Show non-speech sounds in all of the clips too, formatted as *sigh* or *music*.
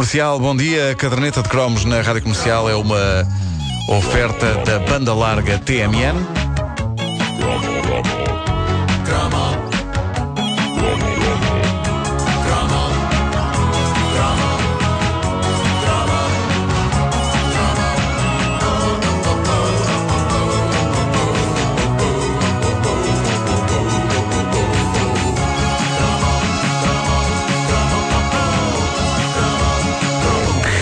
Comercial, bom dia. A caderneta de cromos na Rádio Comercial é uma oferta da banda larga TMN.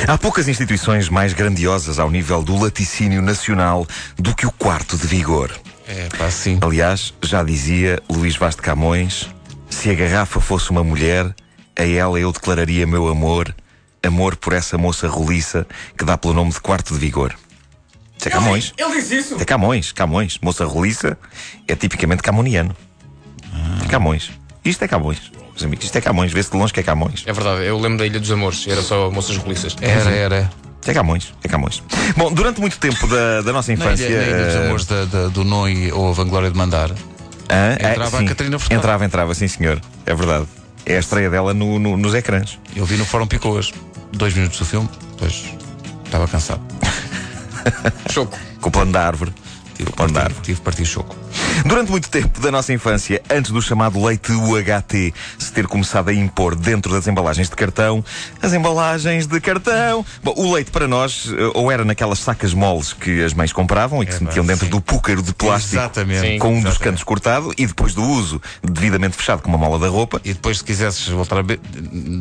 Há poucas instituições mais grandiosas ao nível do laticínio nacional do que o quarto de vigor. É, pá, sim. Aliás, já dizia Luís Vaz de Camões: se a garrafa fosse uma mulher, a ela eu declararia meu amor, amor por essa moça roliça que dá pelo nome de quarto de vigor. Isso é Camões. Ele diz isso? É Camões, Camões. Moça roliça é tipicamente camoniano. É Camões. Isto é Camões. Meus amigos, isto é Camões. Vê-se de longe que é Camões. É verdade, eu lembro da Ilha dos Amores, era só moças roliças. Era, era. É Camões, é Camões. Bom, durante muito tempo da, da nossa Na infância. ilha, na ilha dos eh, amores da- da- do Noi ou a Vanglória de Mandar. hã? entrava a sim. Catarina Furtado. Entrava, entrava, sim senhor. É verdade. É a estreia dela no- no- nos ecrãs. Eu vi no Fórum Picoas. Dois minutos do filme, depois estava cansado. Choco. Com o plano da árvore. Tive o plano da partir, árvore. tive partir choco. Durante muito tempo da nossa infância, antes do chamado leite UHT se ter começado a impor dentro das embalagens de cartão, as embalagens de cartão. Bom, o leite para nós, eh, ou era naquelas sacas moles que as mães compravam e que É se metiam dentro sim. do púcaro de plástico. Exatamente. Sim. Com um dos Exatamente. cantos cortado e depois do uso devidamente fechado com uma mola da roupa. E depois, se quisesses voltar a beber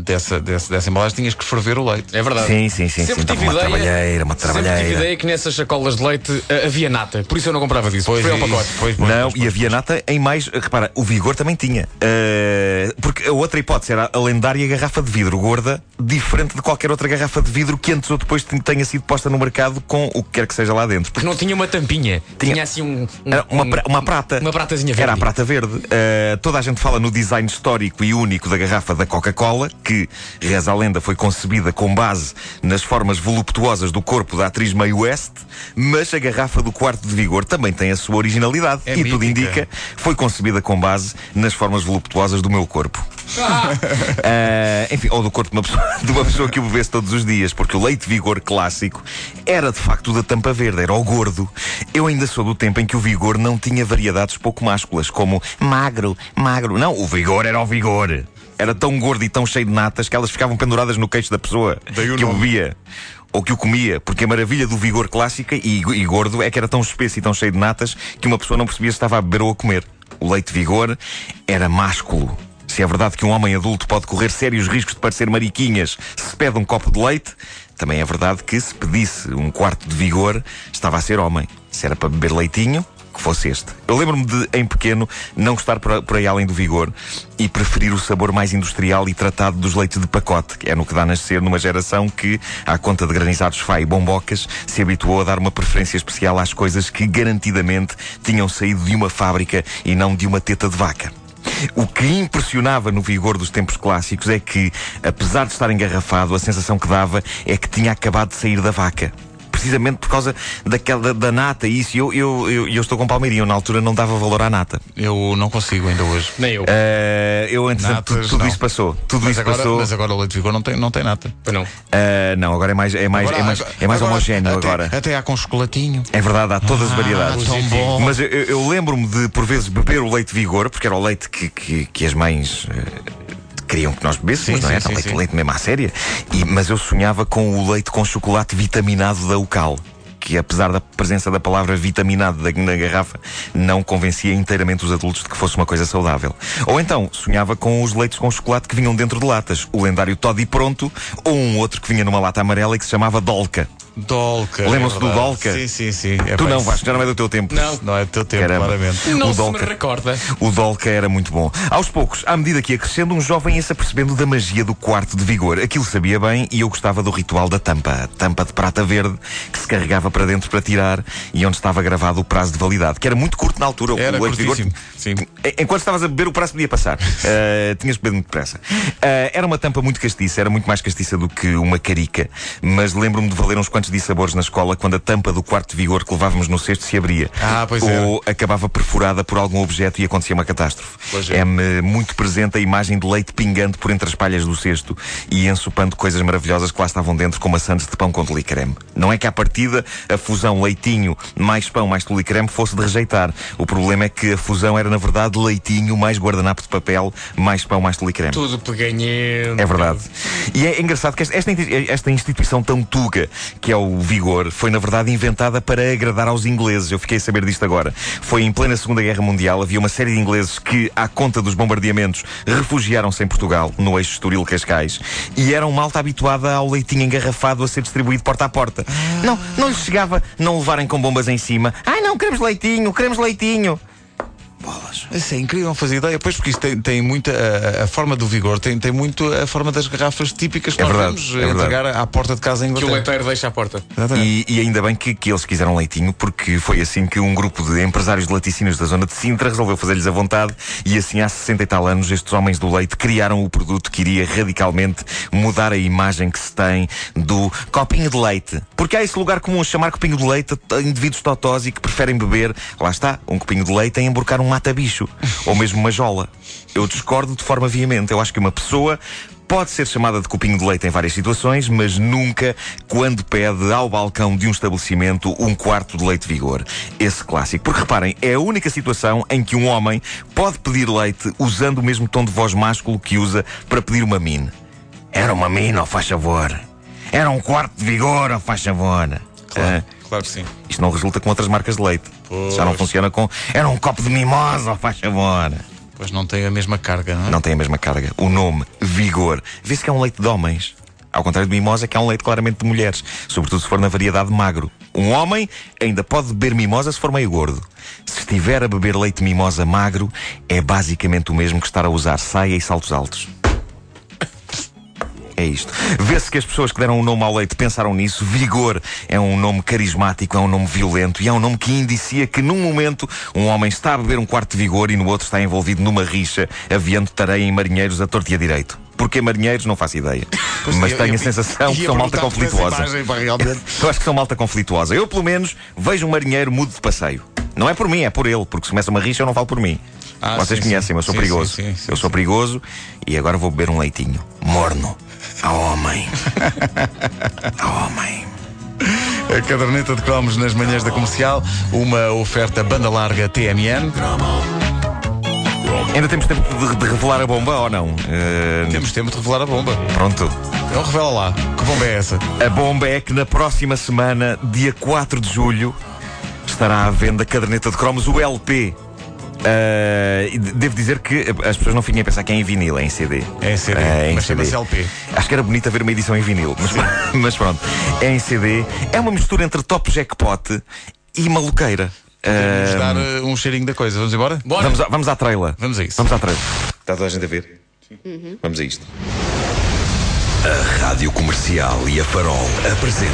dessa, dessa, dessa embalagem, tinhas que ferver o leite. É verdade. Sim, sim, sim, Sempre sim. tive Uma ideia, trabalheira, uma Sempre tive trabalheira. ideia que nessas sacolas de leite ah, havia nata, por isso eu não comprava disso. Foi ao isso, pacote. Pois, pois, Não, pois, e havia nata em mais. Repara, o Vigor também tinha. Uh, porque a outra hipótese era a lendária garrafa de vidro gorda, diferente de qualquer outra garrafa de vidro que antes ou depois tenha sido posta no mercado com o que quer que seja lá dentro. Porque não tinha uma tampinha. Tinha, Tinha- assim um. um- uma, um- uma prata. Uma pratazinha verde. Era a prata verde. Uh, toda a gente fala no design histórico e único da garrafa da Coca-Cola, que, reza a lenda, foi concebida com base nas formas voluptuosas do corpo da atriz Mae West, mas a garrafa do quarto de vigor também tem a sua originalidade. É e tudo indica, foi concebida com base nas formas voluptuosas do meu corpo. Ah, enfim, ou do corpo de uma, pessoa, *laughs* de uma pessoa que o bebesse todos os dias, porque o leite vigor clássico era de facto da tampa verde, era o gordo. Eu ainda sou do tempo em que o vigor não tinha variedades pouco másculas, como magro, magro. Não, o vigor era o vigor. Era tão gordo e tão cheio de natas que elas ficavam penduradas no queixo da pessoa Daí que o nome. bebia. Ou que o comia, porque a maravilha do vigor clássica e, e gordo é que era tão espesso e tão cheio de natas que uma pessoa não percebia se estava a beber ou a comer. O leite vigor era másculo. Se é verdade que um homem adulto pode correr sérios riscos de parecer mariquinhas se pede um copo de leite, também é verdade que se pedisse um quarto de vigor, estava a ser homem. Se era para beber leitinho, que fosse este. Eu lembro-me de, em pequeno, não gostar por, por aí além do vigor e preferir o sabor mais industrial e tratado dos leites de pacote, que é no que dá a nascer numa geração que, à conta de granizados Fá e bombocas, se habituou a dar uma preferência especial às coisas que garantidamente tinham saído de uma fábrica e não de uma teta de vaca. O que impressionava no vigor dos tempos clássicos é que, apesar de estar engarrafado, a sensação que dava é que tinha acabado de sair da vaca. Precisamente por causa daquela da, nata e isso. Eu, eu, eu, eu estou com palmeirinho, na altura não dava valor à nata. Eu não consigo ainda hoje. Nem eu. Eh, eu, entretanto, Natas, tudo, tudo não. isso passou. Tudo Mas isso agora, passou. mas agora o leite vigor não tem, não tem nata. Não. Eh, não, agora é mais, é mais, é mais, é mais agora- homogéneo até, agora. Até há com chocolatinho. É verdade, há todas as variedades. tão bom. Mas eu, eu lembro-me de, por vezes, beber o leite vigor, porque era o leite que, que, que as mães. eh, Queriam que nós bebêssemos, Sim, não é? Era sim, leite, sim. leite mesmo à séria. E, mas eu sonhava com o leite com chocolate vitaminado da Ucal. Que apesar da presença da palavra vitaminado na garrafa, não convencia inteiramente os adultos de que fosse uma coisa saudável. Ou então, sonhava com os leites com chocolate que vinham dentro de latas. O lendário Toddy Pronto, ou um outro que vinha numa lata amarela e que se chamava Dolca. Dolca. Lembram-se é do. Dolca? Sim, sim, sim. É tu não, Vasco, já não é do teu tempo. Não. Não é do teu tempo, Caramba. claramente. Não o se me Dolca. recorda. O Dolca era muito bom. Aos poucos, à medida que ia crescendo, um jovem ia se apercebendo da magia do quarto de vigor. Aquilo sabia bem e eu gostava do ritual da tampa. A tampa de prata verde que se carregava para dentro para tirar e onde estava gravado o prazo de validade, que era muito curto na altura. O Era de vigor-. Sim. En- Enquanto estavas a beber, o prazo podia passar. Uh, *laughs* tinhas bebido muito depressa. Uh, era uma tampa muito castiça, era muito mais castiça do que uma carica, mas lembro-me de valer uns quantos momentos de sabores na escola quando a tampa do quarto de vigor que levávamos no cesto se abria. Ah, pois ou acabava perfurada por algum objeto e acontecia uma catástrofe. É. É-me muito presente a imagem de leite pingando por entre as palhas do cesto e ensopando coisas maravilhosas que lá estavam dentro, como maçãs de pão com creme. Não é que à partida a fusão leitinho mais pão mais creme fosse de rejeitar. O problema é que a fusão era na verdade leitinho mais guardanapo de papel mais pão mais creme. Tudo peganhento. É verdade. E é engraçado que esta, esta instituição tão tuga que é o Vigor foi, na verdade, inventada para agradar aos ingleses. Eu fiquei a saber disto agora. Foi em plena Segunda Guerra Mundial. Havia uma série de ingleses que, à conta dos bombardeamentos, refugiaram-se em Portugal, no eixo Estoril-Cascais, e eram malta habituada ao leitinho engarrafado a ser distribuído porta a porta. Não, não lhes chegava não levarem com bombas em cima. Ai não, queremos leitinho, queremos leitinho. Bolas. Isso é incrível, não fazia ideia. Pois, porque isso tem, tem muita. A, a, forma do vigor tem, tem muito a forma das garrafas típicas que é nós verdade, vamos é entregar à porta de casa em Que o Inglaterra. leiteiro deixa à porta. E, e ainda bem que, que eles quiseram leitinho, porque foi assim que um grupo de empresários de laticínios da zona de Sintra resolveu fazer-lhes a vontade. E assim, há 60 e tal anos, estes homens do leite criaram o produto que iria radicalmente mudar a imagem que se tem do copinho de leite. Porque há esse lugar comum a chamar copinho de leite a indivíduos totós e que preferem beber, lá está, um copinho de leite em emborcar um mata-bicho. ou mesmo uma jola. Eu discordo de forma veemente. Eu acho que uma pessoa pode ser chamada de copinho de leite em várias situações, mas nunca quando pede ao balcão de um estabelecimento um quarto de leite vigor. Esse clássico. Porque reparem, é a única situação em que um homem pode pedir leite usando o mesmo tom de voz másculo que usa para pedir uma mine. Era uma mine, ó faz favor. Era um quarto de vigor, faz favor. Claro, Ah, claro que sim. Isto não resulta com outras marcas de leite. Pois. Já não funciona com. Era um copo de mimosa, ó faz favor. Pois não tem a mesma carga, não é? Não tem a mesma carga. O nome, vigor, vê-se que é um leite de homens. Ao contrário de mimosa, que é um leite claramente de mulheres. Sobretudo se for na variedade magro. Um homem ainda pode beber mimosa se for meio gordo. Se estiver a beber leite de mimosa magro, é basicamente o mesmo que estar a usar saia e saltos altos. É isto. Vê-se que as pessoas que deram o nome ao leite pensaram nisso. Vigor é um nome carismático, é um nome violento e é um nome que indicia que num momento um homem está a beber um quarto de vigor e no outro está envolvido numa rixa, aviando tareia em marinheiros a torto e a direito. Porquê marinheiros? Não faço ideia. Mas eu- tenho a eu- sensação que são malta conflituosa. imagem, pá. *laughs* Eu acho que são malta conflituosa. Eu, pelo menos, vejo um marinheiro mudo de passeio. Não é por mim, é por ele, porque se começa uma rixa eu não falo por mim. Ah, Vocês sim, conhecem-me, eu sou sim, perigoso. sim, sim, sim, eu sou perigoso e agora vou beber um leitinho. Morno. Ao homem. *laughs* Ao homem. A caderneta de cromos nas manhãs da comercial, uma oferta banda larga TMN. Ainda temos tempo de, de revelar a bomba ou não? Eh, Temos tempo de revelar a bomba. Pronto. Então revela lá. Que bomba é essa? A bomba é que na próxima semana, dia 4 de julho, estará à venda a caderneta de cromos, o LP. De- devo dizer que as pessoas não fiquem a pensar que é em vinil, é em CD. É em CD, É em mas CD. chama-se LP. Acho que era bonito haver uma edição em vinil, mas, *laughs* mas pronto. É em CD. É uma mistura entre top jackpot e maluqueira. Vamos Ah, dar uh, um cheirinho da coisa. Vamos embora? Bora. vamos, à, vamos à trailer. Vamos a isso. Vamos à trailer. Está toda a gente a ver? Vamos a isto. A Rádio Comercial e a Farol apresentam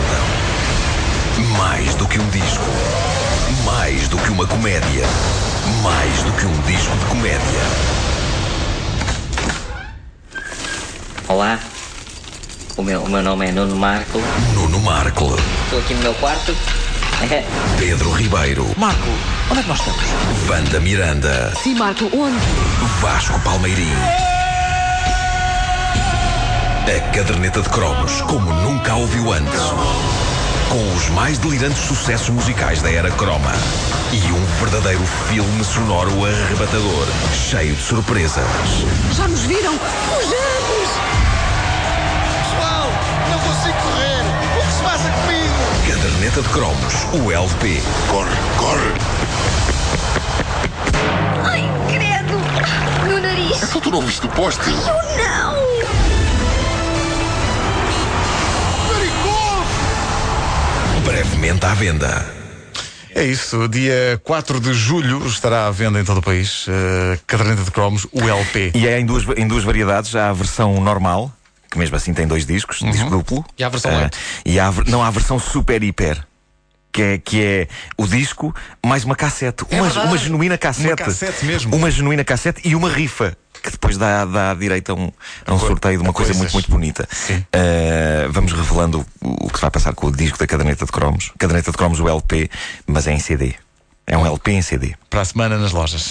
Mais do que um disco, mais do que uma comédia, mais do que um disco de comédia. Olá, o meu, o meu nome é Nuno Marco, Nuno Marco, estou aqui no meu quarto. *laughs* Pedro Ribeiro, Marco, onde é que nós estamos? Wanda Miranda, Sim, Marco, onde? Vasco Palmeirim. A caderneta de cromos como nunca a ouviu antes. Com os mais delirantes sucessos musicais da era croma. E um verdadeiro filme sonoro arrebatador, cheio de surpresas. Já nos viram? Fujamos! Pessoal, não consigo correr. O que se passa comigo? Caderneta de cromos, o LP. Corre, corre! Ai, credo! No nariz! Então tu não viste o poste? À venda. É isso. Dia 4 de julho estará à venda em todo o país. Uh, caderneta de cromos, o LP. E é em duas, em duas variedades. Há a versão normal, que mesmo assim tem dois discos, disco duplo. E há a versão light. E há, não, há a versão super hiper. Que é, que é o disco mais uma cassete. uma, verdade. uma genuína cassete. Uma cassete mesmo. Uma genuína cassete e uma rifa. Que depois dá, dá direito a um, a um sorteio de uma coisa muito, muito bonita. Sim. Ah, vamos revelando o que se vai passar com o disco da caderneta de cromos. Caderneta de cromos, o LP, mas é em CD. É um LP em CD. Para a semana nas lojas.